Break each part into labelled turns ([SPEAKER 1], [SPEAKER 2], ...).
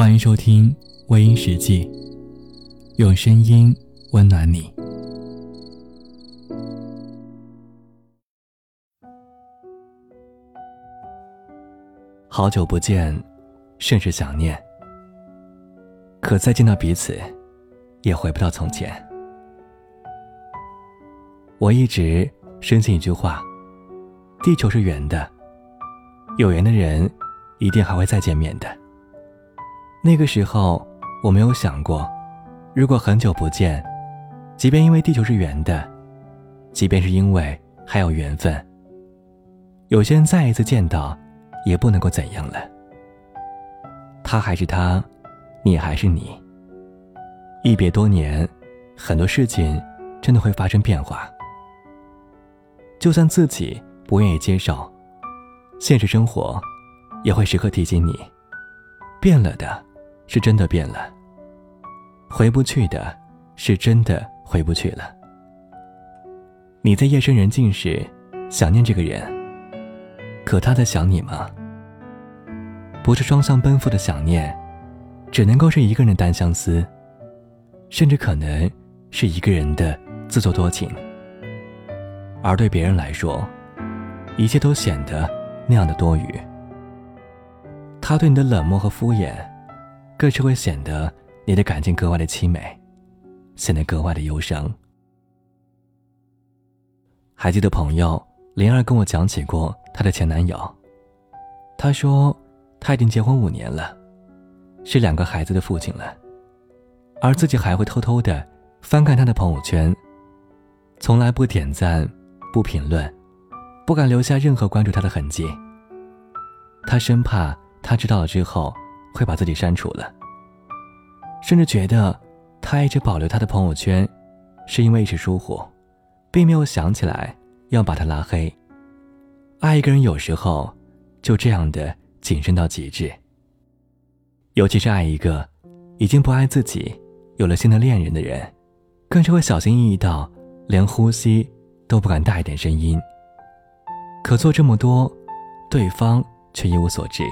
[SPEAKER 1] 欢迎收听《微音时记》，用声音温暖你。好久不见，甚是想念。可再见到彼此，也回不到从前。我一直深信一句话：地球是圆的，有缘的人一定还会再见面的。那个时候，我没有想过，如果很久不见，即便因为地球是圆的，即便是因为还有缘分，有些人再一次见到，也不能够怎样了。他还是他，你还是你。一别多年，很多事情真的会发生变化。就算自己不愿意接受，现实生活也会时刻提醒你，变了的。是真的变了，回不去的，是真的回不去了。你在夜深人静时想念这个人，可他在想你吗？不是双向奔赴的想念，只能够是一个人单相思，甚至可能是一个人的自作多情。而对别人来说，一切都显得那样的多余。他对你的冷漠和敷衍。更是会显得你的感情格外的凄美，显得格外的忧伤。还记得朋友灵儿跟我讲起过她的前男友，她说他已经结婚五年了，是两个孩子的父亲了，而自己还会偷偷的翻看他的朋友圈，从来不点赞，不评论，不敢留下任何关注他的痕迹。他生怕他知道了之后。会把自己删除了，甚至觉得他一直保留他的朋友圈，是因为一时疏忽，并没有想起来要把他拉黑。爱一个人有时候就这样的谨慎到极致，尤其是爱一个已经不爱自己、有了新的恋人的人，更是会小心翼翼到连呼吸都不敢大一点声音。可做这么多，对方却一无所知。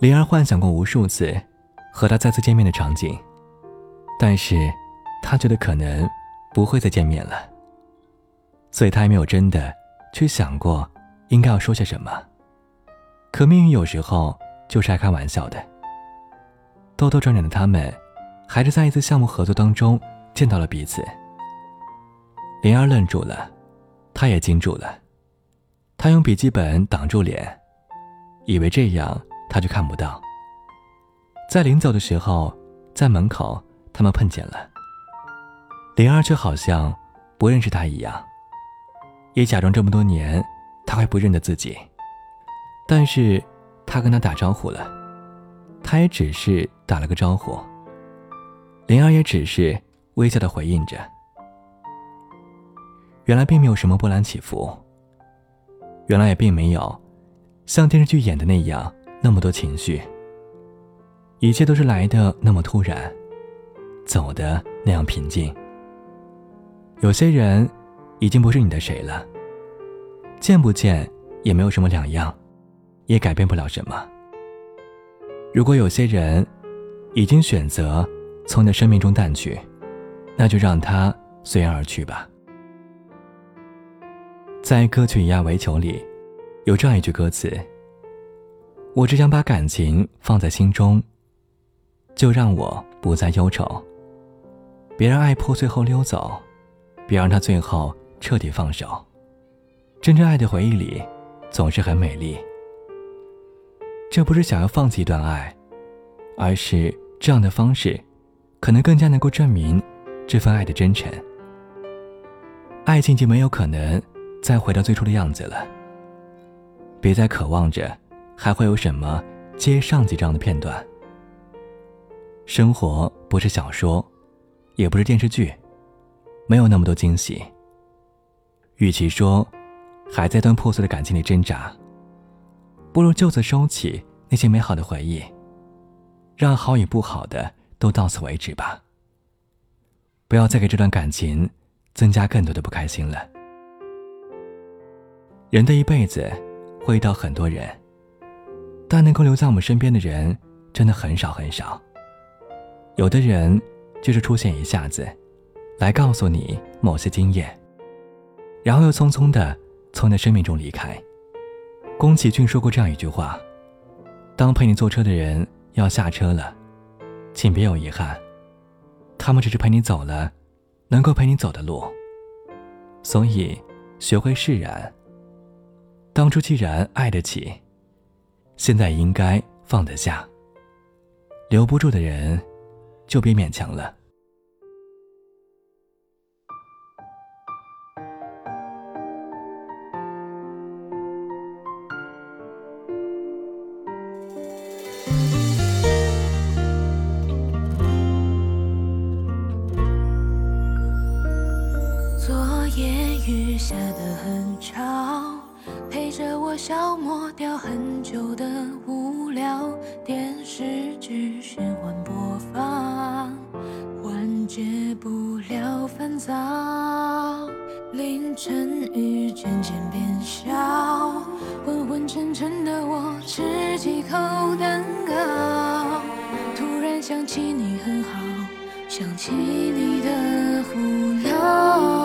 [SPEAKER 1] 灵儿幻想过无数次和他再次见面的场景，但是，他觉得可能不会再见面了，所以他还没有真的去想过应该要说些什么。可命运有时候就是爱开玩笑的。兜兜转转的他们，还是在一次项目合作当中见到了彼此。灵儿愣住了，他也惊住了，他用笔记本挡住脸，以为这样。他却看不到。在临走的时候，在门口，他们碰见了。灵儿却好像不认识他一样，也假装这么多年他会不认得自己。但是，他跟他打招呼了，他也只是打了个招呼。灵儿也只是微笑的回应着。原来并没有什么波澜起伏，原来也并没有像电视剧演的那样。那么多情绪，一切都是来的那么突然，走的那样平静。有些人已经不是你的谁了，见不见也没有什么两样，也改变不了什么。如果有些人已经选择从你的生命中淡去，那就让他随缘而去吧。在歌曲《以爱为球》里，有这样一句歌词。我只想把感情放在心中，就让我不再忧愁。别让爱破碎后溜走，别让它最后彻底放手。真正爱的回忆里，总是很美丽。这不是想要放弃一段爱，而是这样的方式，可能更加能够证明这份爱的真诚。爱情就没有可能再回到最初的样子了。别再渴望着。还会有什么接上集这样的片段？生活不是小说，也不是电视剧，没有那么多惊喜。与其说还在段破碎的感情里挣扎，不如就此收起那些美好的回忆，让好与不好的都到此为止吧。不要再给这段感情增加更多的不开心了。人的一辈子会遇到很多人。但能够留在我们身边的人，真的很少很少。有的人就是出现一下子，来告诉你某些经验，然后又匆匆的从你的生命中离开。宫崎骏说过这样一句话：“当陪你坐车的人要下车了，请别有遗憾，他们只是陪你走了能够陪你走的路。”所以，学会释然。当初既然爱得起，现在应该放得下。留不住的人，就别勉强了。
[SPEAKER 2] 昨夜雨下得很吵，陪着我消磨掉很久的无聊。电视剧循环播放，缓解不了烦躁。凌晨雨渐渐变小，昏昏沉沉的我吃几口蛋糕，突然想起你很好，想起你的胡闹。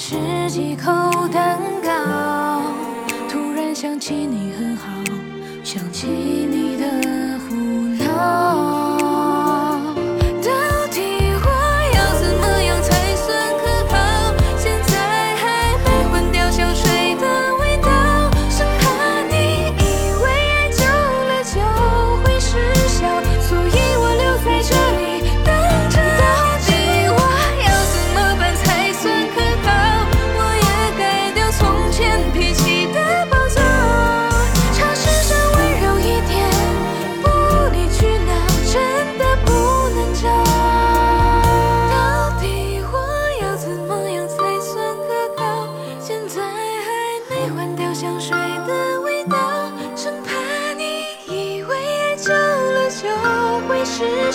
[SPEAKER 2] 吃几口蛋糕，突然想起你很好，想起你的。香水的味道，生怕你以为爱久了就会失。